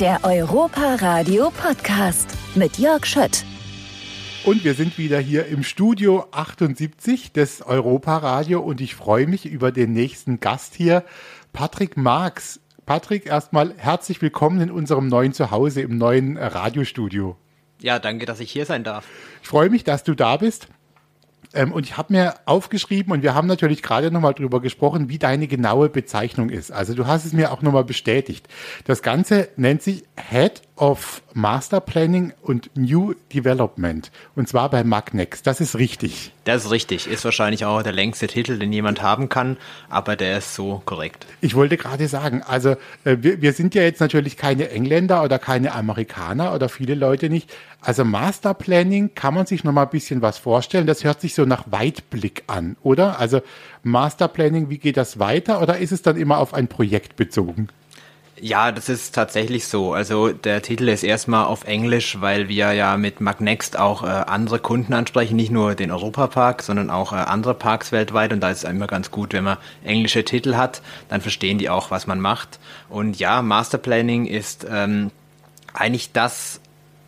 Der Europa Radio Podcast mit Jörg Schött. Und wir sind wieder hier im Studio 78 des Europa Radio und ich freue mich über den nächsten Gast hier, Patrick Marx. Patrick, erstmal herzlich willkommen in unserem neuen Zuhause im neuen Radiostudio. Ja, danke, dass ich hier sein darf. Ich freue mich, dass du da bist. Ähm, und ich habe mir aufgeschrieben und wir haben natürlich gerade nochmal drüber gesprochen, wie deine genaue Bezeichnung ist. Also du hast es mir auch nochmal bestätigt. Das Ganze nennt sich Head of Master Planning und New Development. Und zwar bei Magnex. Das ist richtig. Das ist richtig. Ist wahrscheinlich auch der längste Titel, den jemand haben kann, aber der ist so korrekt. Ich wollte gerade sagen, also äh, wir, wir sind ja jetzt natürlich keine Engländer oder keine Amerikaner oder viele Leute nicht. Also Master Planning kann man sich noch mal ein bisschen was vorstellen. Das hört sich so nach Weitblick an, oder? Also Master Planning, wie geht das weiter? Oder ist es dann immer auf ein Projekt bezogen? Ja, das ist tatsächlich so. Also der Titel ist erstmal auf Englisch, weil wir ja mit Magnext auch äh, andere Kunden ansprechen, nicht nur den Europapark, sondern auch äh, andere Parks weltweit. Und da ist es immer ganz gut, wenn man englische Titel hat, dann verstehen die auch, was man macht. Und ja, Master Planning ist ähm, eigentlich das,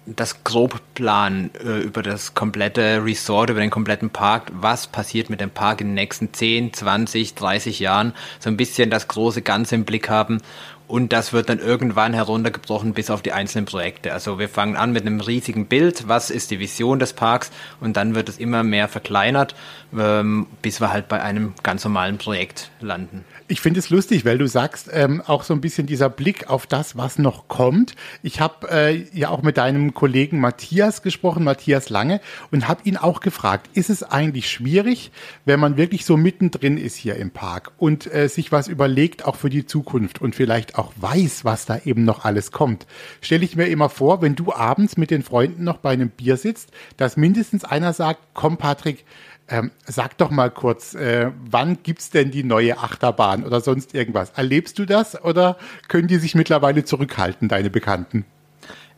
das Grobplan äh, über das komplette Resort, über den kompletten Park, was passiert mit dem Park in den nächsten 10, 20, 30 Jahren, so ein bisschen das große Ganze im Blick haben und das wird dann irgendwann heruntergebrochen bis auf die einzelnen Projekte. Also wir fangen an mit einem riesigen Bild, was ist die Vision des Parks und dann wird es immer mehr verkleinert, ähm, bis wir halt bei einem ganz normalen Projekt landen. Ich finde es lustig, weil du sagst, ähm, auch so ein bisschen dieser Blick auf das, was noch kommt. Ich habe äh, ja auch mit deinem Kollegen Matthias gesprochen, Matthias Lange, und habe ihn auch gefragt, ist es eigentlich schwierig, wenn man wirklich so mittendrin ist hier im Park und äh, sich was überlegt, auch für die Zukunft und vielleicht auch weiß, was da eben noch alles kommt. Stelle ich mir immer vor, wenn du abends mit den Freunden noch bei einem Bier sitzt, dass mindestens einer sagt, komm Patrick, ähm, sag doch mal kurz, äh, wann gibt's denn die neue Achterbahn oder sonst irgendwas? Erlebst du das oder können die sich mittlerweile zurückhalten, deine Bekannten?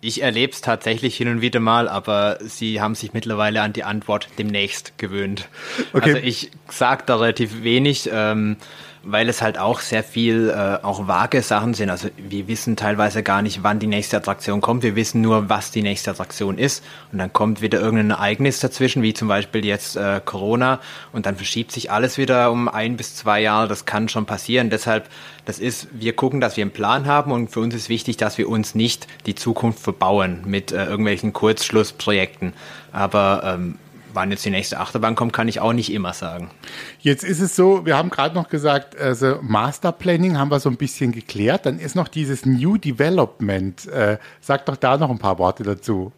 Ich erlebe es tatsächlich hin und wieder mal, aber sie haben sich mittlerweile an die Antwort demnächst gewöhnt. Okay. Also ich sage da relativ wenig. Ähm, weil es halt auch sehr viel äh, auch vage Sachen sind. Also wir wissen teilweise gar nicht, wann die nächste Attraktion kommt. Wir wissen nur, was die nächste Attraktion ist. Und dann kommt wieder irgendein Ereignis dazwischen, wie zum Beispiel jetzt äh, Corona. Und dann verschiebt sich alles wieder um ein bis zwei Jahre. Das kann schon passieren. Deshalb, das ist, wir gucken, dass wir einen Plan haben. Und für uns ist wichtig, dass wir uns nicht die Zukunft verbauen mit äh, irgendwelchen Kurzschlussprojekten. Aber ähm, wann jetzt die nächste Achterbahn kommt, kann ich auch nicht immer sagen. Jetzt ist es so, wir haben gerade noch gesagt, also Master Planning haben wir so ein bisschen geklärt. Dann ist noch dieses New Development. Äh, sag doch da noch ein paar Worte dazu.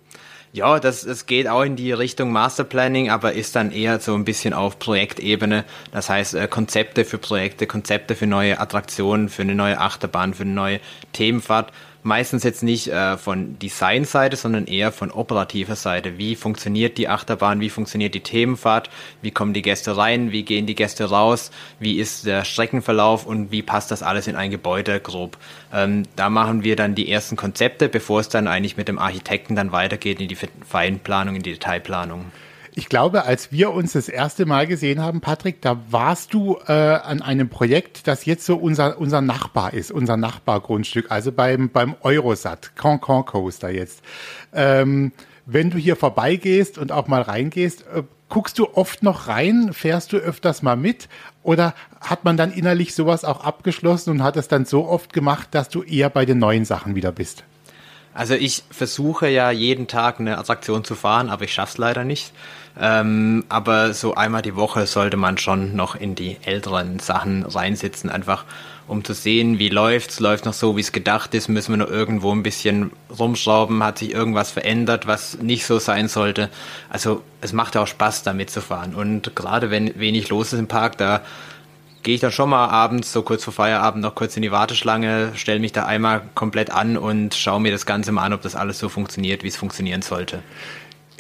Ja, das, das geht auch in die Richtung Master Planning, aber ist dann eher so ein bisschen auf Projektebene. Das heißt, äh, Konzepte für Projekte, Konzepte für neue Attraktionen, für eine neue Achterbahn, für eine neue Themenfahrt meistens jetzt nicht äh, von Designseite, sondern eher von operativer Seite. Wie funktioniert die Achterbahn? Wie funktioniert die Themenfahrt? Wie kommen die Gäste rein? Wie gehen die Gäste raus? Wie ist der Streckenverlauf und wie passt das alles in ein Gebäude grob? Ähm, da machen wir dann die ersten Konzepte, bevor es dann eigentlich mit dem Architekten dann weitergeht in die Feinplanung, in die Detailplanung. Ich glaube, als wir uns das erste Mal gesehen haben, Patrick, da warst du äh, an einem Projekt, das jetzt so unser, unser Nachbar ist, unser Nachbargrundstück, also beim, beim Eurosat, Cancun Coaster jetzt. Ähm, wenn du hier vorbeigehst und auch mal reingehst, äh, guckst du oft noch rein, fährst du öfters mal mit oder hat man dann innerlich sowas auch abgeschlossen und hat es dann so oft gemacht, dass du eher bei den neuen Sachen wieder bist? Also ich versuche ja jeden Tag eine Attraktion zu fahren, aber ich schaff's leider nicht. Ähm, aber so einmal die Woche sollte man schon noch in die älteren Sachen reinsitzen, einfach um zu sehen, wie läuft's, läuft noch so, wie es gedacht ist, müssen wir noch irgendwo ein bisschen rumschrauben, hat sich irgendwas verändert, was nicht so sein sollte. Also es macht ja auch Spaß, damit zu fahren. Und gerade wenn wenig los ist im Park, da gehe ich dann schon mal abends, so kurz vor Feierabend, noch kurz in die Warteschlange, stelle mich da einmal komplett an und schaue mir das Ganze mal an, ob das alles so funktioniert, wie es funktionieren sollte.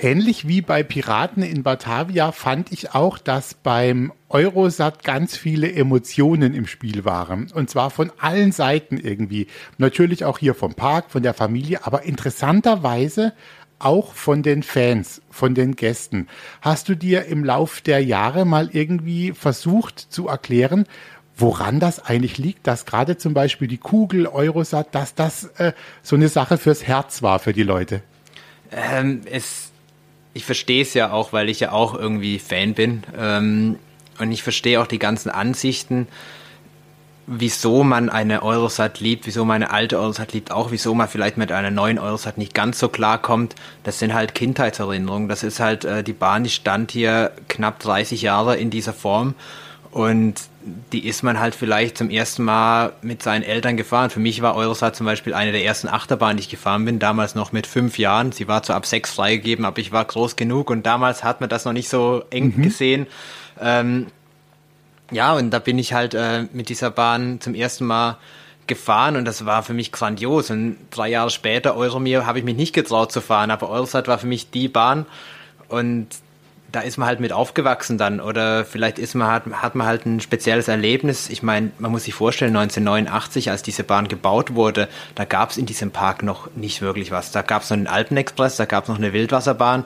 Ähnlich wie bei Piraten in Batavia fand ich auch, dass beim Eurosat ganz viele Emotionen im Spiel waren. Und zwar von allen Seiten irgendwie. Natürlich auch hier vom Park, von der Familie, aber interessanterweise auch von den Fans, von den Gästen. Hast du dir im Lauf der Jahre mal irgendwie versucht zu erklären, woran das eigentlich liegt, dass gerade zum Beispiel die Kugel Eurosat, dass das äh, so eine Sache fürs Herz war für die Leute? Ähm, es, ich verstehe es ja auch, weil ich ja auch irgendwie Fan bin. Ähm, und ich verstehe auch die ganzen Ansichten, wieso man eine Eurosat liebt, wieso man eine alte Eurosat liebt, auch wieso man vielleicht mit einer neuen Eurosat nicht ganz so klar kommt. Das sind halt Kindheitserinnerungen. Das ist halt äh, die Bahn, die stand hier knapp 30 Jahre in dieser Form und die ist man halt vielleicht zum ersten Mal mit seinen Eltern gefahren. Für mich war Eurosat zum Beispiel eine der ersten Achterbahnen, die ich gefahren bin, damals noch mit fünf Jahren. Sie war zwar ab sechs freigegeben, aber ich war groß genug und damals hat man das noch nicht so eng mhm. gesehen. Ähm, ja, und da bin ich halt äh, mit dieser Bahn zum ersten Mal gefahren und das war für mich grandios. Und drei Jahre später, Euromir, habe ich mich nicht getraut zu fahren, aber Eurosat war für mich die Bahn und da ist man halt mit aufgewachsen dann oder vielleicht ist man hat, hat man halt ein spezielles Erlebnis. Ich meine, man muss sich vorstellen, 1989, als diese Bahn gebaut wurde, da gab es in diesem Park noch nicht wirklich was. Da gab es noch einen Alpenexpress, da gab es noch eine Wildwasserbahn,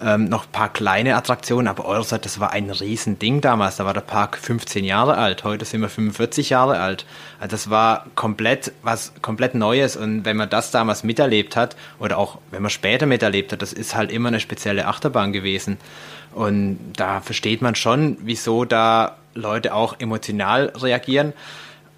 ähm, noch ein paar kleine Attraktionen, aber Eurosat, das war ein Riesending damals. Da war der Park 15 Jahre alt, heute sind wir 45 Jahre alt. Also das war komplett was komplett Neues und wenn man das damals miterlebt hat oder auch wenn man später miterlebt hat, das ist halt immer eine spezielle Achterbahn gewesen. Und da versteht man schon, wieso da Leute auch emotional reagieren.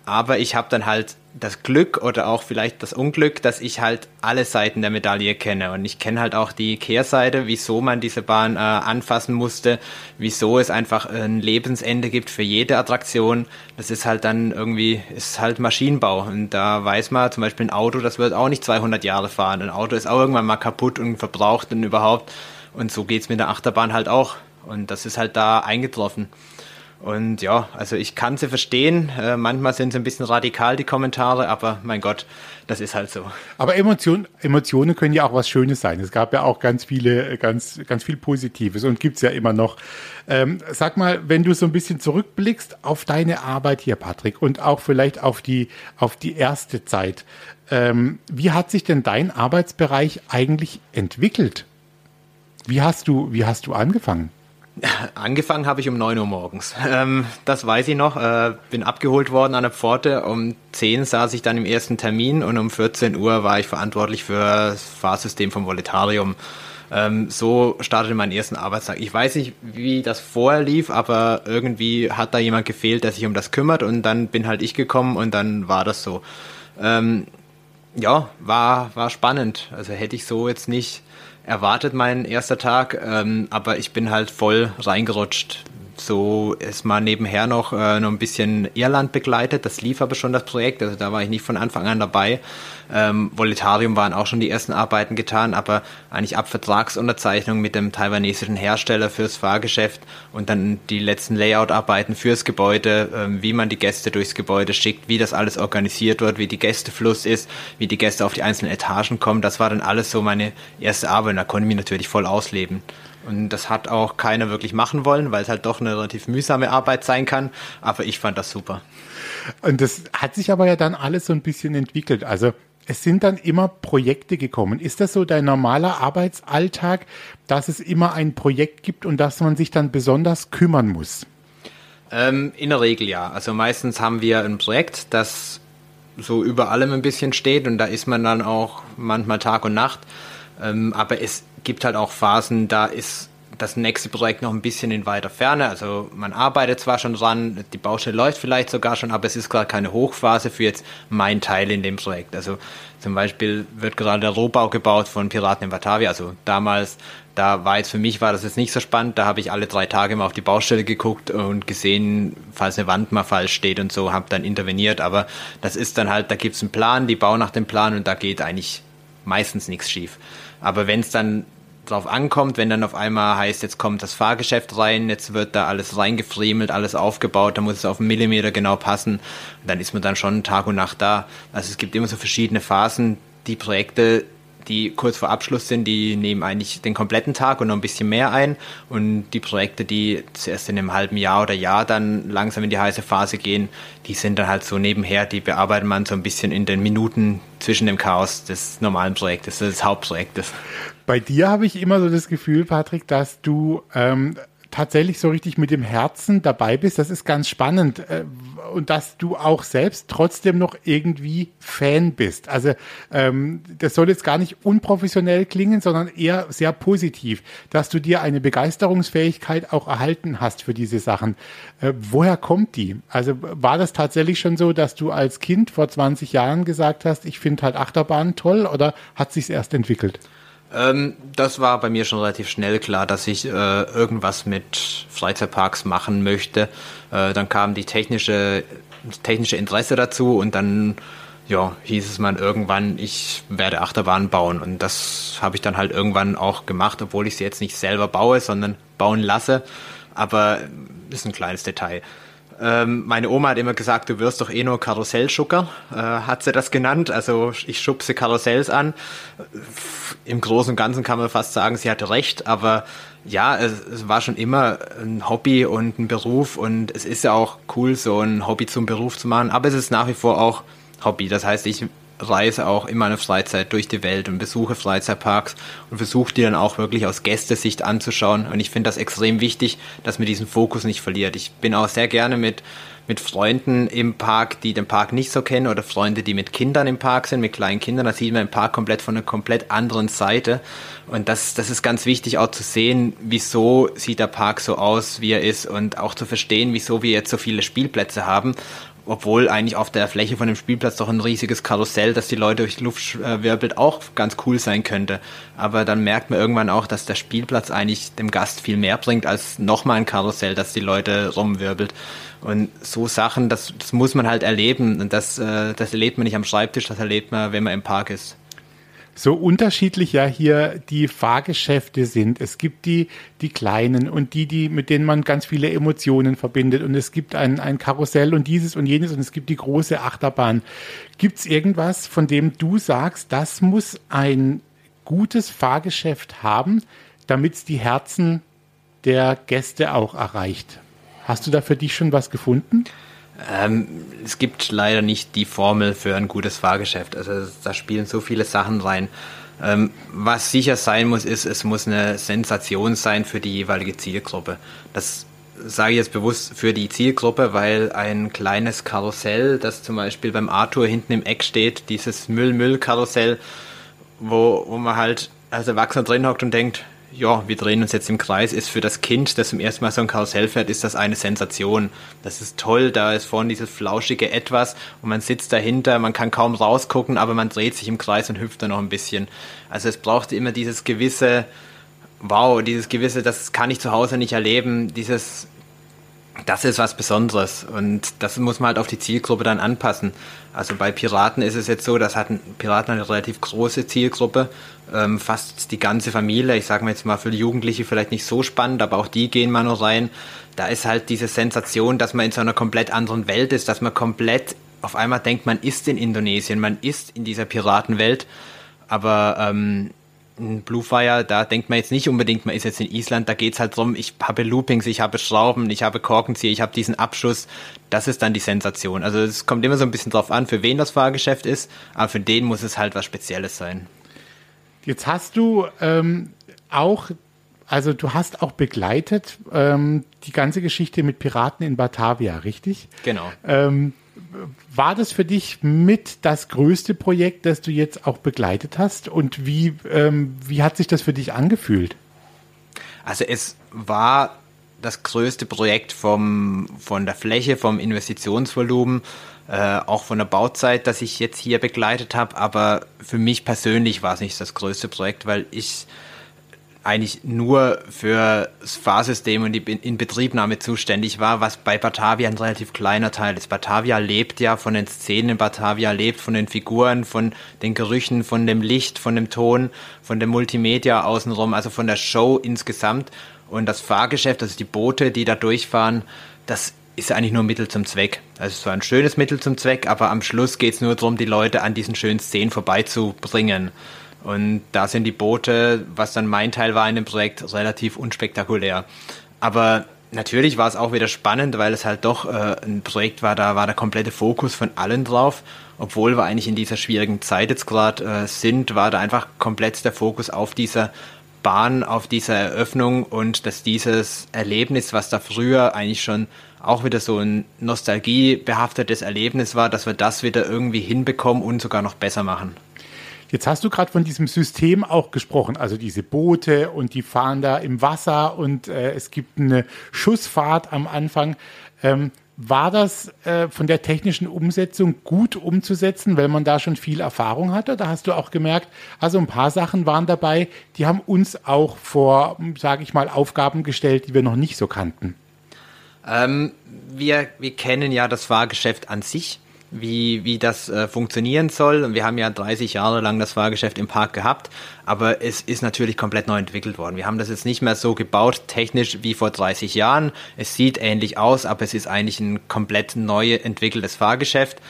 Aber ich habe dann halt das Glück oder auch vielleicht das Unglück, dass ich halt alle Seiten der Medaille kenne. Und ich kenne halt auch die Kehrseite, wieso man diese Bahn äh, anfassen musste, wieso es einfach ein Lebensende gibt für jede Attraktion. Das ist halt dann irgendwie, ist halt Maschinenbau. Und da weiß man zum Beispiel ein Auto, das wird auch nicht 200 Jahre fahren. Ein Auto ist auch irgendwann mal kaputt und verbraucht und überhaupt. Und so geht's mit der Achterbahn halt auch. Und das ist halt da eingetroffen. Und ja, also ich kann sie verstehen. Äh, manchmal sind sie ein bisschen radikal, die Kommentare, aber mein Gott, das ist halt so. Aber Emotion, Emotionen können ja auch was Schönes sein. Es gab ja auch ganz viele, ganz, ganz viel Positives und gibt's ja immer noch. Ähm, sag mal, wenn du so ein bisschen zurückblickst auf deine Arbeit hier, Patrick, und auch vielleicht auf die, auf die erste Zeit. Ähm, wie hat sich denn dein Arbeitsbereich eigentlich entwickelt? Wie hast du, wie hast du angefangen? Angefangen habe ich um 9 Uhr morgens. Ähm, das weiß ich noch. Äh, bin abgeholt worden an der Pforte. Um 10 saß ich dann im ersten Termin und um 14 Uhr war ich verantwortlich für das Fahrsystem vom Voletarium. Ähm, so startete mein ersten Arbeitstag. Ich weiß nicht, wie das vorher lief, aber irgendwie hat da jemand gefehlt, der sich um das kümmert und dann bin halt ich gekommen und dann war das so. Ähm, ja, war, war spannend. Also hätte ich so jetzt nicht erwartet mein erster Tag, ähm, aber ich bin halt voll reingerutscht. So ist mal nebenher noch, äh, noch ein bisschen Irland begleitet. Das lief aber schon das Projekt, also da war ich nicht von Anfang an dabei. Ähm, Voletarium waren auch schon die ersten Arbeiten getan, aber eigentlich ab Vertragsunterzeichnung mit dem taiwanesischen Hersteller fürs Fahrgeschäft und dann die letzten Layout-Arbeiten fürs Gebäude, ähm, wie man die Gäste durchs Gebäude schickt, wie das alles organisiert wird, wie die Gästefluss ist, wie die Gäste auf die einzelnen Etagen kommen. Das war dann alles so meine erste Arbeit und da konnte ich mich natürlich voll ausleben. Und das hat auch keiner wirklich machen wollen, weil es halt doch eine relativ mühsame Arbeit sein kann. Aber ich fand das super. Und das hat sich aber ja dann alles so ein bisschen entwickelt. Also es sind dann immer Projekte gekommen. Ist das so dein normaler Arbeitsalltag, dass es immer ein Projekt gibt und dass man sich dann besonders kümmern muss? Ähm, in der Regel ja. Also meistens haben wir ein Projekt, das so über allem ein bisschen steht und da ist man dann auch manchmal Tag und Nacht. Ähm, aber es gibt halt auch Phasen, da ist das nächste Projekt noch ein bisschen in weiter Ferne. Also man arbeitet zwar schon dran, die Baustelle läuft vielleicht sogar schon, aber es ist gerade keine Hochphase für jetzt mein Teil in dem Projekt. Also zum Beispiel wird gerade der Rohbau gebaut von Piraten in Batavia. Also damals, da war jetzt für mich war das jetzt nicht so spannend. Da habe ich alle drei Tage mal auf die Baustelle geguckt und gesehen, falls eine Wand mal falsch steht und so, habe dann interveniert. Aber das ist dann halt, da gibt es einen Plan, die bauen nach dem Plan und da geht eigentlich meistens nichts schief. Aber wenn es dann drauf ankommt, wenn dann auf einmal heißt, jetzt kommt das Fahrgeschäft rein, jetzt wird da alles reingefriemelt, alles aufgebaut, da muss es auf einen Millimeter genau passen, dann ist man dann schon Tag und Nacht da. Also es gibt immer so verschiedene Phasen. Die Projekte, die kurz vor Abschluss sind, die nehmen eigentlich den kompletten Tag und noch ein bisschen mehr ein. Und die Projekte, die zuerst in einem halben Jahr oder Jahr dann langsam in die heiße Phase gehen, die sind dann halt so nebenher, die bearbeitet man so ein bisschen in den Minuten zwischen dem Chaos des normalen Projektes, des Hauptprojektes. Bei dir habe ich immer so das Gefühl, Patrick, dass du ähm, tatsächlich so richtig mit dem Herzen dabei bist. Das ist ganz spannend. Äh, und dass du auch selbst trotzdem noch irgendwie Fan bist. Also ähm, das soll jetzt gar nicht unprofessionell klingen, sondern eher sehr positiv, dass du dir eine Begeisterungsfähigkeit auch erhalten hast für diese Sachen. Äh, woher kommt die? Also war das tatsächlich schon so, dass du als Kind vor 20 Jahren gesagt hast, ich finde halt Achterbahnen toll oder hat sich's erst entwickelt? Ähm, das war bei mir schon relativ schnell klar, dass ich äh, irgendwas mit Freizeitparks machen möchte. Äh, dann kam die technische, technische Interesse dazu und dann ja, hieß es mal irgendwann, ich werde Achterbahnen bauen. Und das habe ich dann halt irgendwann auch gemacht, obwohl ich sie jetzt nicht selber baue, sondern bauen lasse. Aber ist ein kleines Detail. Ähm, meine Oma hat immer gesagt, du wirst doch eh nur Karussellschucker, äh, hat sie das genannt. Also ich schubse Karussells an. Im Großen und Ganzen kann man fast sagen, sie hatte recht, aber ja, es, es, war schon immer ein Hobby und ein Beruf und es ist ja auch cool, so ein Hobby zum Beruf zu machen, aber es ist nach wie vor auch Hobby. Das heißt, ich reise auch in meiner Freizeit durch die Welt und besuche Freizeitparks und versuche die dann auch wirklich aus Gästesicht anzuschauen. Und ich finde das extrem wichtig, dass man diesen Fokus nicht verliert. Ich bin auch sehr gerne mit, mit Freunden im Park, die den Park nicht so kennen oder Freunde, die mit Kindern im Park sind, mit kleinen Kindern. Da sieht man den Park komplett von einer komplett anderen Seite. Und das, das ist ganz wichtig auch zu sehen, wieso sieht der Park so aus, wie er ist und auch zu verstehen, wieso wir jetzt so viele Spielplätze haben obwohl eigentlich auf der Fläche von dem Spielplatz doch ein riesiges Karussell, das die Leute durch die Luft äh, wirbelt, auch ganz cool sein könnte. Aber dann merkt man irgendwann auch, dass der Spielplatz eigentlich dem Gast viel mehr bringt als nochmal ein Karussell, das die Leute rumwirbelt. Und so Sachen, das, das muss man halt erleben. Und das, äh, das erlebt man nicht am Schreibtisch, das erlebt man, wenn man im Park ist so unterschiedlich ja hier die Fahrgeschäfte sind. Es gibt die, die kleinen und die, die, mit denen man ganz viele Emotionen verbindet. Und es gibt ein, ein Karussell und dieses und jenes und es gibt die große Achterbahn. Gibt es irgendwas, von dem du sagst, das muss ein gutes Fahrgeschäft haben, damit es die Herzen der Gäste auch erreicht? Hast du da für dich schon was gefunden? Ähm, es gibt leider nicht die Formel für ein gutes Fahrgeschäft. Also da spielen so viele Sachen rein. Ähm, was sicher sein muss, ist, es muss eine Sensation sein für die jeweilige Zielgruppe. Das sage ich jetzt bewusst für die Zielgruppe, weil ein kleines Karussell, das zum Beispiel beim Arthur hinten im Eck steht, dieses Müll-Müll-Karussell, wo, wo man halt als Erwachsener drin hockt und denkt, ja, wir drehen uns jetzt im Kreis, ist für das Kind, das zum ersten Mal so ein Karussell fährt, ist das eine Sensation. Das ist toll, da ist vorne dieses flauschige Etwas und man sitzt dahinter, man kann kaum rausgucken, aber man dreht sich im Kreis und hüpft da noch ein bisschen. Also es braucht immer dieses gewisse, wow, dieses gewisse, das kann ich zu Hause nicht erleben, dieses, das ist was Besonderes und das muss man halt auf die Zielgruppe dann anpassen. Also bei Piraten ist es jetzt so, das hat ein, Piraten eine relativ große Zielgruppe, ähm, fast die ganze Familie. Ich sage mal jetzt mal für die Jugendliche vielleicht nicht so spannend, aber auch die gehen mal nur rein. Da ist halt diese Sensation, dass man in so einer komplett anderen Welt ist, dass man komplett auf einmal denkt, man ist in Indonesien, man ist in dieser Piratenwelt. Aber ähm, Bluefire, da denkt man jetzt nicht unbedingt, man ist jetzt in Island, da geht's halt drum, ich habe Loopings, ich habe Schrauben, ich habe Korkenzieher, ich habe diesen Abschuss. Das ist dann die Sensation. Also es kommt immer so ein bisschen drauf an, für wen das Fahrgeschäft ist, aber für den muss es halt was Spezielles sein. Jetzt hast du ähm, auch, also du hast auch begleitet ähm, die ganze Geschichte mit Piraten in Batavia, richtig? Genau. Ähm, war das für dich mit das größte Projekt, das du jetzt auch begleitet hast? Und wie, ähm, wie hat sich das für dich angefühlt? Also es war das größte Projekt vom, von der Fläche, vom Investitionsvolumen, äh, auch von der Bauzeit, das ich jetzt hier begleitet habe. Aber für mich persönlich war es nicht das größte Projekt, weil ich eigentlich nur für das Fahrsystem und die Inbetriebnahme zuständig war, was bei Batavia ein relativ kleiner Teil ist. Batavia lebt ja von den Szenen, Batavia lebt von den Figuren, von den Gerüchen, von dem Licht, von dem Ton, von dem Multimedia außenrum, also von der Show insgesamt. Und das Fahrgeschäft, also die Boote, die da durchfahren, das ist eigentlich nur Mittel zum Zweck. Also es war ein schönes Mittel zum Zweck, aber am Schluss geht es nur darum, die Leute an diesen schönen Szenen vorbeizubringen. Und da sind die Boote, was dann mein Teil war in dem Projekt, relativ unspektakulär. Aber natürlich war es auch wieder spannend, weil es halt doch äh, ein Projekt war, da war der komplette Fokus von allen drauf. Obwohl wir eigentlich in dieser schwierigen Zeit jetzt gerade äh, sind, war da einfach komplett der Fokus auf dieser Bahn auf dieser Eröffnung und dass dieses Erlebnis, was da früher eigentlich schon auch wieder so ein nostalgiebehaftetes Erlebnis war, dass wir das wieder irgendwie hinbekommen und sogar noch besser machen. Jetzt hast du gerade von diesem System auch gesprochen, also diese Boote und die fahren da im Wasser und äh, es gibt eine Schussfahrt am Anfang. Ähm, war das äh, von der technischen Umsetzung gut umzusetzen, weil man da schon viel Erfahrung hatte? Da hast du auch gemerkt, also ein paar Sachen waren dabei, die haben uns auch vor, sage ich mal, Aufgaben gestellt, die wir noch nicht so kannten. Ähm, wir, wir kennen ja das Fahrgeschäft an sich wie, wie das äh, funktionieren soll. Und wir haben ja 30 Jahre lang das Fahrgeschäft im Park gehabt, aber es ist natürlich komplett neu entwickelt worden. Wir haben das jetzt nicht mehr so gebaut, technisch wie vor 30 Jahren. Es sieht ähnlich aus, aber es ist eigentlich ein komplett neu entwickeltes Fahrgeschäft.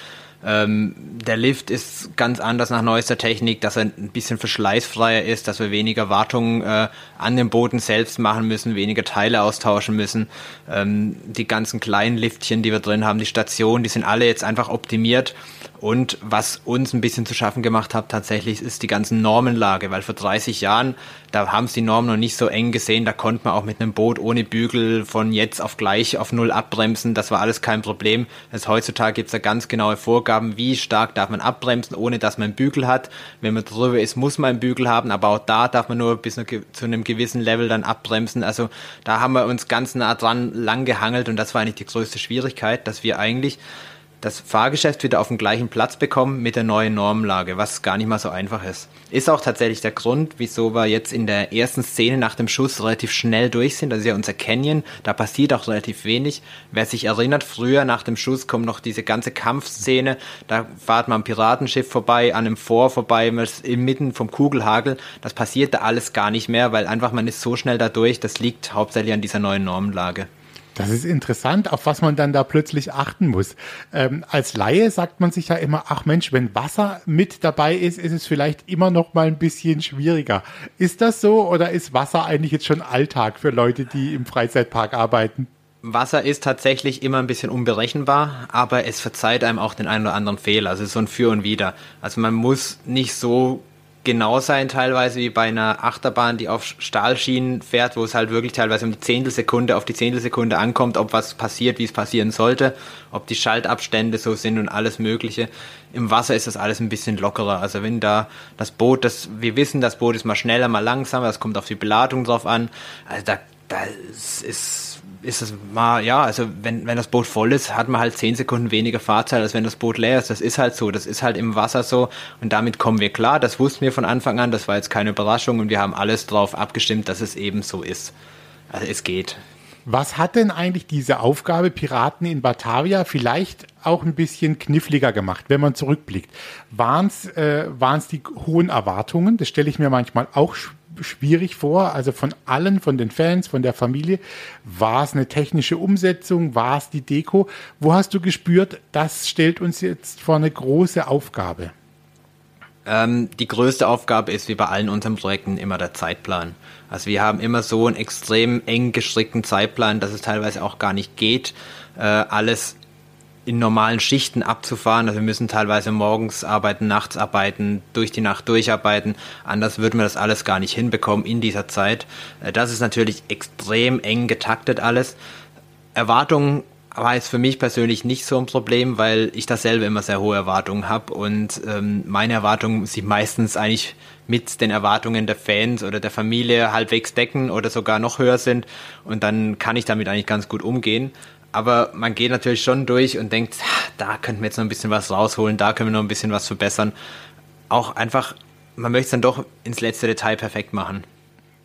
Ähm, der Lift ist ganz anders nach neuester Technik, dass er ein bisschen verschleißfreier ist, dass wir weniger Wartungen äh, an dem Boden selbst machen müssen, weniger Teile austauschen müssen. Ähm, die ganzen kleinen Liftchen, die wir drin haben, die Stationen, die sind alle jetzt einfach optimiert und was uns ein bisschen zu schaffen gemacht hat tatsächlich, ist die ganzen Normenlage, weil vor 30 Jahren, da haben es die Normen noch nicht so eng gesehen, da konnte man auch mit einem Boot ohne Bügel von jetzt auf gleich auf null abbremsen, das war alles kein Problem. Also heutzutage gibt es da ganz genaue Vorgaben, wie stark darf man abbremsen, ohne dass man einen Bügel hat. Wenn man drüber ist, muss man einen Bügel haben, aber auch da darf man nur bis zu einem gewissen Level dann abbremsen. Also da haben wir uns ganz nah dran lang gehangelt und das war eigentlich die größte Schwierigkeit, dass wir eigentlich das Fahrgeschäft wieder auf den gleichen Platz bekommen mit der neuen Normenlage, was gar nicht mal so einfach ist. Ist auch tatsächlich der Grund, wieso wir jetzt in der ersten Szene nach dem Schuss relativ schnell durch sind. Das ist ja unser Canyon, da passiert auch relativ wenig. Wer sich erinnert, früher nach dem Schuss kommt noch diese ganze Kampfszene, da fahrt man am Piratenschiff vorbei, an einem Fort vorbei, man inmitten vom Kugelhagel. Das passiert da alles gar nicht mehr, weil einfach man ist so schnell da durch, das liegt hauptsächlich an dieser neuen Normenlage. Das ist interessant, auf was man dann da plötzlich achten muss. Ähm, als Laie sagt man sich ja immer, ach Mensch, wenn Wasser mit dabei ist, ist es vielleicht immer noch mal ein bisschen schwieriger. Ist das so oder ist Wasser eigentlich jetzt schon Alltag für Leute, die im Freizeitpark arbeiten? Wasser ist tatsächlich immer ein bisschen unberechenbar, aber es verzeiht einem auch den einen oder anderen Fehler. Also so ein Für und Wider. Also man muss nicht so genau sein teilweise wie bei einer Achterbahn, die auf Stahlschienen fährt, wo es halt wirklich teilweise um die Zehntelsekunde auf die Zehntelsekunde ankommt, ob was passiert, wie es passieren sollte, ob die Schaltabstände so sind und alles Mögliche. Im Wasser ist das alles ein bisschen lockerer. Also wenn da das Boot, das wir wissen, das Boot ist mal schneller, mal langsamer, das kommt auf die Beladung drauf an. Also da, da ist ist es mal, ja, also wenn, wenn das Boot voll ist, hat man halt zehn Sekunden weniger Fahrzeit, als wenn das Boot leer ist. Das ist halt so, das ist halt im Wasser so und damit kommen wir klar. Das wussten wir von Anfang an, das war jetzt keine Überraschung und wir haben alles drauf abgestimmt, dass es eben so ist. Also es geht. Was hat denn eigentlich diese Aufgabe Piraten in Batavia vielleicht auch ein bisschen kniffliger gemacht, wenn man zurückblickt? Waren es äh, die hohen Erwartungen? Das stelle ich mir manchmal auch schwierig vor. Also von allen, von den Fans, von der Familie. War es eine technische Umsetzung? War es die Deko? Wo hast du gespürt, das stellt uns jetzt vor eine große Aufgabe? Ähm, die größte Aufgabe ist wie bei allen unseren Projekten immer der Zeitplan. Also wir haben immer so einen extrem eng gestrickten Zeitplan, dass es teilweise auch gar nicht geht, äh, alles in normalen Schichten abzufahren. Also wir müssen teilweise morgens arbeiten, nachts arbeiten, durch die Nacht durcharbeiten. Anders würden wir das alles gar nicht hinbekommen in dieser Zeit. Äh, das ist natürlich extrem eng getaktet alles. Erwartungen war jetzt für mich persönlich nicht so ein Problem, weil ich dasselbe immer sehr hohe Erwartungen habe und ähm, meine Erwartungen sich meistens eigentlich mit den Erwartungen der Fans oder der Familie halbwegs decken oder sogar noch höher sind und dann kann ich damit eigentlich ganz gut umgehen. Aber man geht natürlich schon durch und denkt, da könnten wir jetzt noch ein bisschen was rausholen, da können wir noch ein bisschen was verbessern. Auch einfach, man möchte es dann doch ins letzte Detail perfekt machen.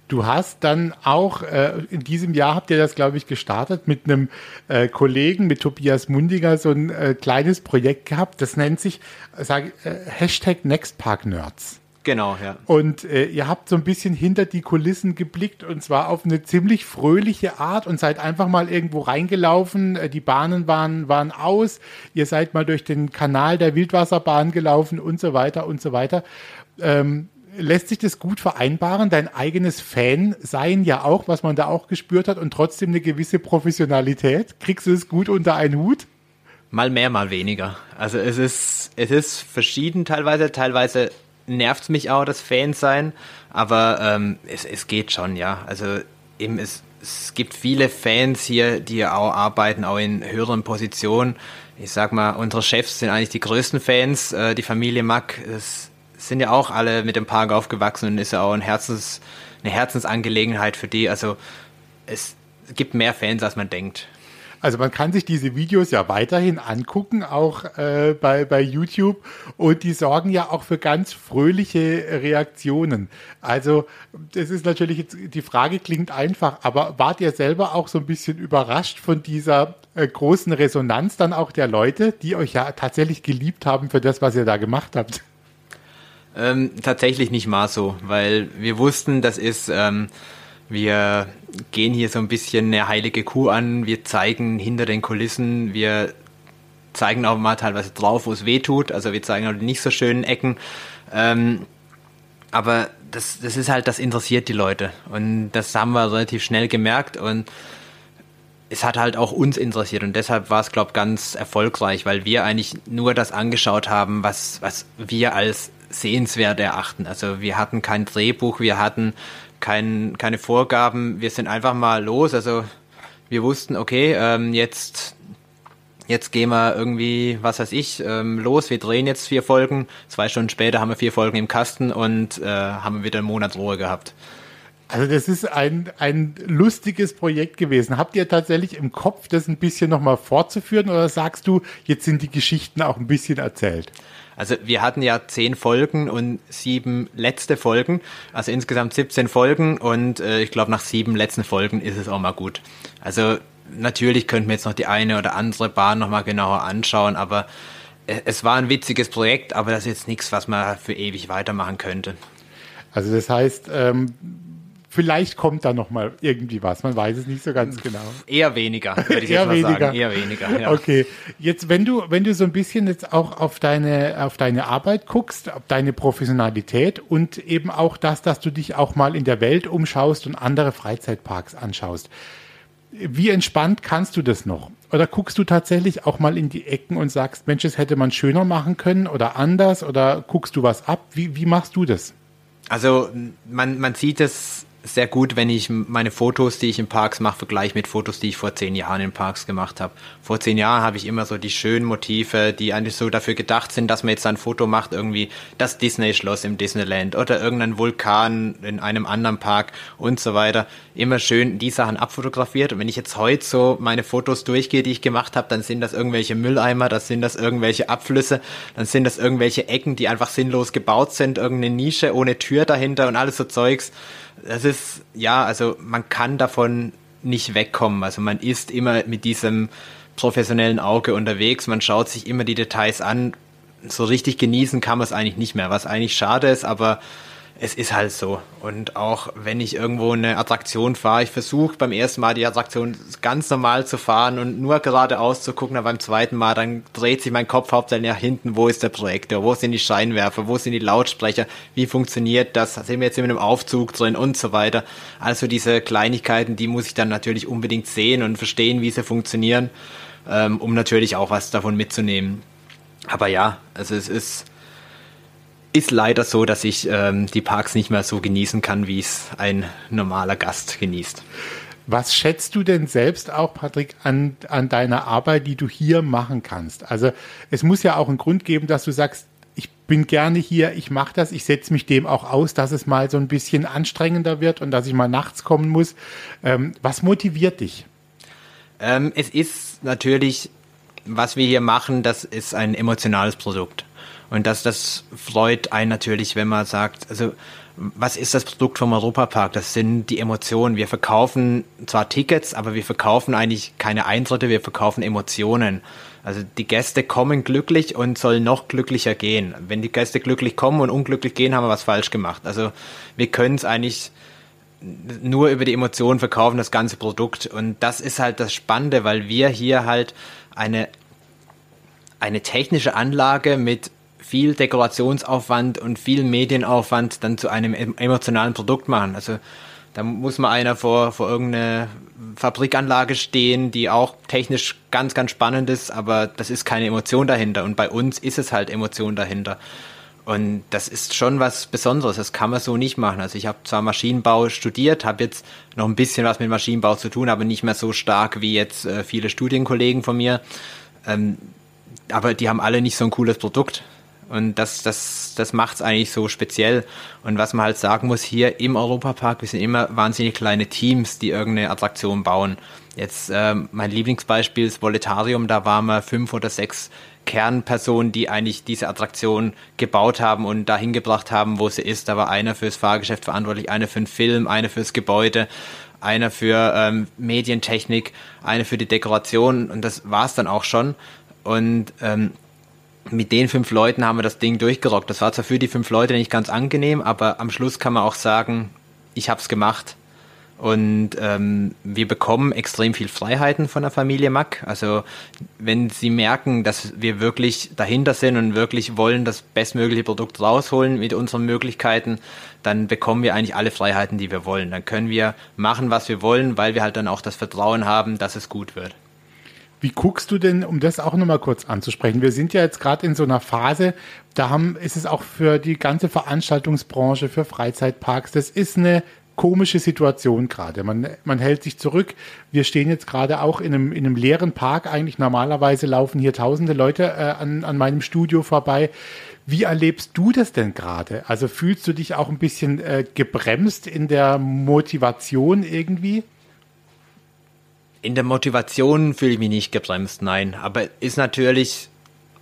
Du hast dann auch äh, in diesem Jahr habt ihr das, glaube ich, gestartet mit einem äh, Kollegen, mit Tobias Mundiger, so ein äh, kleines Projekt gehabt. Das nennt sich sag, äh, Hashtag NextParkNerds. Genau, ja. Und äh, ihr habt so ein bisschen hinter die Kulissen geblickt und zwar auf eine ziemlich fröhliche Art und seid einfach mal irgendwo reingelaufen. Äh, die Bahnen waren, waren aus. Ihr seid mal durch den Kanal der Wildwasserbahn gelaufen und so weiter und so weiter. Ähm, lässt sich das gut vereinbaren? Dein eigenes Fan sein ja auch, was man da auch gespürt hat und trotzdem eine gewisse Professionalität. Kriegst du es gut unter einen Hut? Mal mehr, mal weniger. Also es ist, es ist verschieden teilweise. Teilweise nervt mich auch, das Fan sein, aber ähm, es, es geht schon, ja. Also eben es, es gibt viele Fans hier, die auch arbeiten, auch in höheren Positionen. Ich sag mal, unsere Chefs sind eigentlich die größten Fans. Äh, die Familie Mack es sind ja auch alle mit dem Park aufgewachsen und ist ja auch ein Herzens, eine Herzensangelegenheit für die. Also es gibt mehr Fans, als man denkt. Also man kann sich diese Videos ja weiterhin angucken, auch äh, bei, bei YouTube. Und die sorgen ja auch für ganz fröhliche Reaktionen. Also das ist natürlich jetzt, die Frage klingt einfach, aber wart ihr selber auch so ein bisschen überrascht von dieser äh, großen Resonanz dann auch der Leute, die euch ja tatsächlich geliebt haben für das, was ihr da gemacht habt? Ähm, tatsächlich nicht mal so, weil wir wussten, das ist... Ähm, wir gehen hier so ein bisschen eine heilige Kuh an. Wir zeigen hinter den Kulissen, wir zeigen auch mal teilweise drauf, wo es weh tut. Also wir zeigen auch die nicht so schönen Ecken. Ähm, aber das, das ist halt, das interessiert die Leute. Und das haben wir relativ schnell gemerkt. Und es hat halt auch uns interessiert. Und deshalb war es, glaube ich, ganz erfolgreich, weil wir eigentlich nur das angeschaut haben, was, was wir als sehenswert erachten. Also wir hatten kein Drehbuch, wir hatten kein, keine Vorgaben. Wir sind einfach mal los. Also wir wussten, okay, ähm, jetzt, jetzt gehen wir irgendwie, was weiß ich, ähm, los. Wir drehen jetzt vier Folgen. Zwei Stunden später haben wir vier Folgen im Kasten und äh, haben wieder einen Monat Ruhe gehabt. Also das ist ein, ein lustiges Projekt gewesen. Habt ihr tatsächlich im Kopf, das ein bisschen nochmal fortzuführen oder sagst du, jetzt sind die Geschichten auch ein bisschen erzählt? Also wir hatten ja zehn Folgen und sieben letzte Folgen, also insgesamt 17 Folgen und äh, ich glaube nach sieben letzten Folgen ist es auch mal gut. Also natürlich könnten wir jetzt noch die eine oder andere Bahn nochmal genauer anschauen, aber äh, es war ein witziges Projekt, aber das ist jetzt nichts, was man für ewig weitermachen könnte. Also das heißt, ähm, Vielleicht kommt da noch mal irgendwie was. Man weiß es nicht so ganz genau. Eher weniger, würde ich Eher jetzt mal weniger. sagen. Eher weniger. Ja. Okay. Jetzt, wenn du, wenn du so ein bisschen jetzt auch auf deine, auf deine Arbeit guckst, auf deine Professionalität und eben auch das, dass du dich auch mal in der Welt umschaust und andere Freizeitparks anschaust. Wie entspannt kannst du das noch? Oder guckst du tatsächlich auch mal in die Ecken und sagst, Mensch, das hätte man schöner machen können oder anders? Oder guckst du was ab? Wie, wie machst du das? Also man, man sieht es sehr gut, wenn ich meine Fotos, die ich in Parks mache, vergleiche mit Fotos, die ich vor zehn Jahren in Parks gemacht habe. Vor zehn Jahren habe ich immer so die schönen Motive, die eigentlich so dafür gedacht sind, dass man jetzt ein Foto macht, irgendwie das Disney-Schloss im Disneyland oder irgendein Vulkan in einem anderen Park und so weiter. Immer schön die Sachen abfotografiert. Und wenn ich jetzt heute so meine Fotos durchgehe, die ich gemacht habe, dann sind das irgendwelche Mülleimer, das sind das irgendwelche Abflüsse, dann sind das irgendwelche Ecken, die einfach sinnlos gebaut sind, irgendeine Nische ohne Tür dahinter und alles so Zeugs das ist, ja, also man kann davon nicht wegkommen. Also man ist immer mit diesem professionellen Auge unterwegs, man schaut sich immer die Details an. So richtig genießen kann man es eigentlich nicht mehr, was eigentlich schade ist, aber es ist halt so. Und auch wenn ich irgendwo eine Attraktion fahre, ich versuche beim ersten Mal die Attraktion ganz normal zu fahren und nur geradeaus zu gucken, aber beim zweiten Mal, dann dreht sich mein Kopf hauptsächlich nach hinten, wo ist der Projektor, wo sind die Scheinwerfer, wo sind die Lautsprecher, wie funktioniert das, sind wir jetzt in einem Aufzug drin und so weiter. Also diese Kleinigkeiten, die muss ich dann natürlich unbedingt sehen und verstehen, wie sie funktionieren, ähm, um natürlich auch was davon mitzunehmen. Aber ja, also es ist ist leider so, dass ich ähm, die Parks nicht mehr so genießen kann, wie es ein normaler Gast genießt. Was schätzt du denn selbst auch, Patrick, an, an deiner Arbeit, die du hier machen kannst? Also es muss ja auch einen Grund geben, dass du sagst, ich bin gerne hier, ich mache das, ich setze mich dem auch aus, dass es mal so ein bisschen anstrengender wird und dass ich mal nachts kommen muss. Ähm, was motiviert dich? Ähm, es ist natürlich, was wir hier machen, das ist ein emotionales Produkt. Und das, das freut einen natürlich, wenn man sagt, also was ist das Produkt vom Europapark? Das sind die Emotionen. Wir verkaufen zwar Tickets, aber wir verkaufen eigentlich keine Eintritte, wir verkaufen Emotionen. Also die Gäste kommen glücklich und sollen noch glücklicher gehen. Wenn die Gäste glücklich kommen und unglücklich gehen, haben wir was falsch gemacht. Also wir können es eigentlich nur über die Emotionen verkaufen, das ganze Produkt. Und das ist halt das Spannende, weil wir hier halt eine, eine technische Anlage mit viel Dekorationsaufwand und viel Medienaufwand dann zu einem emotionalen Produkt machen. Also da muss man einer vor, vor irgendeine Fabrikanlage stehen, die auch technisch ganz, ganz spannend ist, aber das ist keine Emotion dahinter. Und bei uns ist es halt Emotion dahinter. Und das ist schon was Besonderes. Das kann man so nicht machen. Also ich habe zwar Maschinenbau studiert, habe jetzt noch ein bisschen was mit Maschinenbau zu tun, aber nicht mehr so stark wie jetzt äh, viele Studienkollegen von mir. Ähm, aber die haben alle nicht so ein cooles Produkt. Und das, das, das macht es eigentlich so speziell. Und was man halt sagen muss, hier im Europapark, wir sind immer wahnsinnig kleine Teams, die irgendeine Attraktion bauen. Jetzt äh, mein Lieblingsbeispiel ist Voletarium, da waren wir fünf oder sechs Kernpersonen, die eigentlich diese Attraktion gebaut haben und dahin gebracht haben, wo sie ist. Da war einer fürs Fahrgeschäft verantwortlich, einer für den Film, einer fürs Gebäude, einer für ähm, Medientechnik, einer für die Dekoration und das war es dann auch schon. Und ähm, mit den fünf Leuten haben wir das Ding durchgerockt. Das war zwar für die fünf Leute nicht ganz angenehm, aber am Schluss kann man auch sagen, ich habe es gemacht. Und ähm, wir bekommen extrem viel Freiheiten von der Familie Mack. Also wenn sie merken, dass wir wirklich dahinter sind und wirklich wollen das bestmögliche Produkt rausholen mit unseren Möglichkeiten, dann bekommen wir eigentlich alle Freiheiten, die wir wollen. Dann können wir machen, was wir wollen, weil wir halt dann auch das Vertrauen haben, dass es gut wird. Wie guckst du denn, um das auch nochmal kurz anzusprechen? Wir sind ja jetzt gerade in so einer Phase, da haben, ist es auch für die ganze Veranstaltungsbranche, für Freizeitparks, das ist eine komische Situation gerade. Man, man hält sich zurück. Wir stehen jetzt gerade auch in einem, in einem leeren Park. Eigentlich normalerweise laufen hier tausende Leute äh, an, an meinem Studio vorbei. Wie erlebst du das denn gerade? Also fühlst du dich auch ein bisschen äh, gebremst in der Motivation irgendwie? In der Motivation fühle ich mich nicht gebremst, nein. Aber ist natürlich,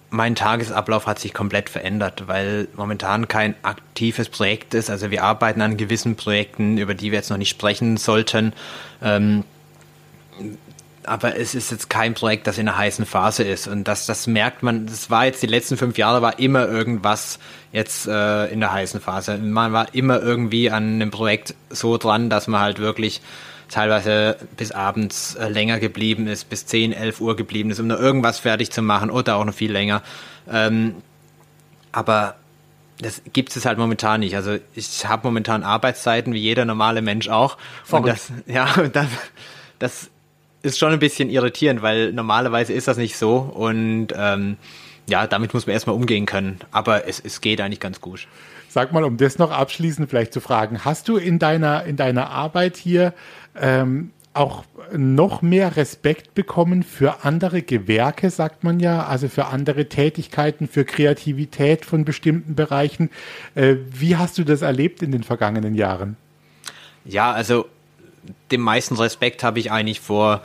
mein Tagesablauf hat sich komplett verändert, weil momentan kein aktives Projekt ist. Also wir arbeiten an gewissen Projekten, über die wir jetzt noch nicht sprechen sollten. Ähm, aber es ist jetzt kein Projekt, das in einer heißen Phase ist. Und das, das merkt man, das war jetzt die letzten fünf Jahre, war immer irgendwas jetzt äh, in der heißen Phase. Man war immer irgendwie an einem Projekt so dran, dass man halt wirklich teilweise bis abends äh, länger geblieben ist, bis 10, 11 Uhr geblieben ist, um noch irgendwas fertig zu machen oder auch noch viel länger. Ähm, aber das gibt es halt momentan nicht. Also ich habe momentan Arbeitszeiten wie jeder normale Mensch auch. Und das, ja, das, das ist schon ein bisschen irritierend, weil normalerweise ist das nicht so und ähm, ja, damit muss man erstmal umgehen können. Aber es, es geht eigentlich ganz gut. Sag mal, um das noch abschließend vielleicht zu fragen, hast du in deiner, in deiner Arbeit hier ähm, auch noch mehr Respekt bekommen für andere Gewerke, sagt man ja, also für andere Tätigkeiten, für Kreativität von bestimmten Bereichen. Äh, wie hast du das erlebt in den vergangenen Jahren? Ja, also den meisten Respekt habe ich eigentlich vor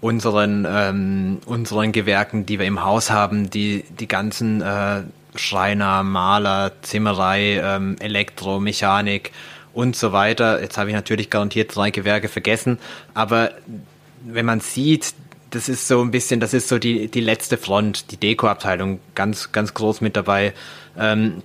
unseren, ähm, unseren Gewerken, die wir im Haus haben, die, die ganzen äh, Schreiner, Maler, Zimmerei, ähm, Elektro, Mechanik und so weiter. Jetzt habe ich natürlich garantiert drei Gewerke vergessen, aber wenn man sieht, das ist so ein bisschen, das ist so die, die letzte Front, die Dekoabteilung ganz, ganz groß mit dabei. Ähm,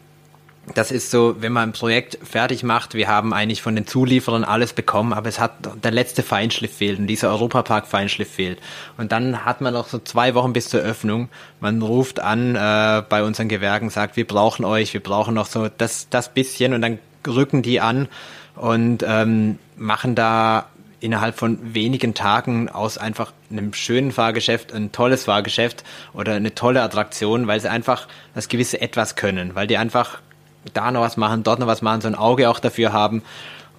das ist so, wenn man ein Projekt fertig macht, wir haben eigentlich von den Zulieferern alles bekommen, aber es hat der letzte Feinschliff fehlt und dieser Europapark Feinschliff fehlt. Und dann hat man noch so zwei Wochen bis zur Öffnung. Man ruft an äh, bei unseren Gewerken, sagt, wir brauchen euch, wir brauchen noch so das, das bisschen und dann rücken die an und ähm, machen da innerhalb von wenigen Tagen aus einfach einem schönen Fahrgeschäft ein tolles Fahrgeschäft oder eine tolle Attraktion, weil sie einfach das gewisse etwas können, weil die einfach da noch was machen, dort noch was machen, so ein Auge auch dafür haben.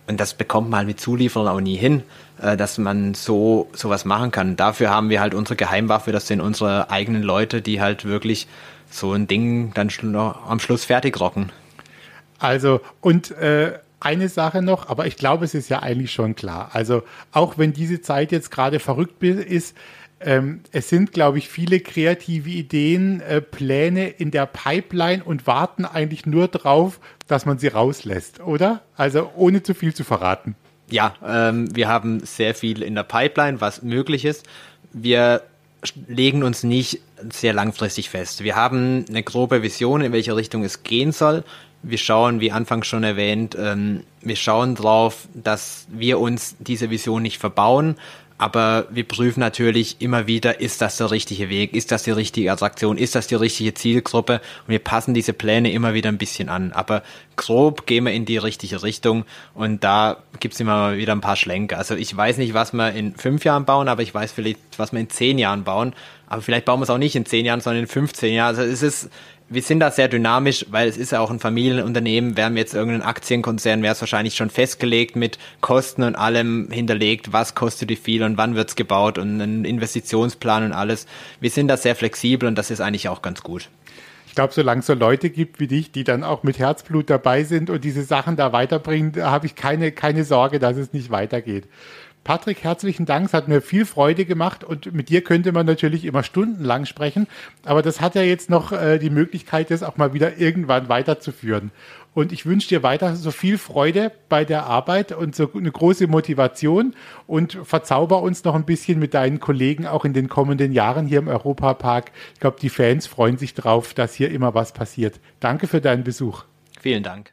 Und das bekommt man halt mit Zulieferern auch nie hin, äh, dass man so sowas machen kann. Dafür haben wir halt unsere Geheimwaffe, das sind unsere eigenen Leute, die halt wirklich so ein Ding dann am Schluss fertig rocken. Also, und äh, eine Sache noch, aber ich glaube, es ist ja eigentlich schon klar. Also, auch wenn diese Zeit jetzt gerade verrückt ist, ähm, es sind, glaube ich, viele kreative Ideen, äh, Pläne in der Pipeline und warten eigentlich nur drauf, dass man sie rauslässt, oder? Also ohne zu viel zu verraten. Ja, ähm, wir haben sehr viel in der Pipeline, was möglich ist. Wir legen uns nicht sehr langfristig fest. Wir haben eine grobe Vision, in welche Richtung es gehen soll. Wir schauen, wie anfangs schon erwähnt, ähm, wir schauen drauf, dass wir uns diese Vision nicht verbauen, aber wir prüfen natürlich immer wieder, ist das der richtige Weg, ist das die richtige Attraktion, ist das die richtige Zielgruppe und wir passen diese Pläne immer wieder ein bisschen an. Aber grob gehen wir in die richtige Richtung und da gibt's immer wieder ein paar Schlenker. Also ich weiß nicht, was wir in fünf Jahren bauen, aber ich weiß vielleicht, was wir in zehn Jahren bauen. Aber vielleicht bauen wir es auch nicht in zehn Jahren, sondern in 15 Jahren. Also es ist wir sind da sehr dynamisch, weil es ist ja auch ein Familienunternehmen. Wir haben jetzt irgendeinen Aktienkonzern, wäre es wahrscheinlich schon festgelegt mit Kosten und allem hinterlegt, was kostet wie viel und wann wird's gebaut und einen Investitionsplan und alles. Wir sind da sehr flexibel und das ist eigentlich auch ganz gut. Ich glaube, solange es so Leute gibt wie dich, die dann auch mit Herzblut dabei sind und diese Sachen da weiterbringen, habe ich keine, keine Sorge, dass es nicht weitergeht. Patrick, herzlichen Dank. Es hat mir viel Freude gemacht und mit dir könnte man natürlich immer stundenlang sprechen, aber das hat ja jetzt noch äh, die Möglichkeit, das auch mal wieder irgendwann weiterzuführen. Und ich wünsche dir weiter so viel Freude bei der Arbeit und so eine große Motivation und verzauber uns noch ein bisschen mit deinen Kollegen auch in den kommenden Jahren hier im Europapark. Ich glaube, die Fans freuen sich drauf, dass hier immer was passiert. Danke für deinen Besuch. Vielen Dank.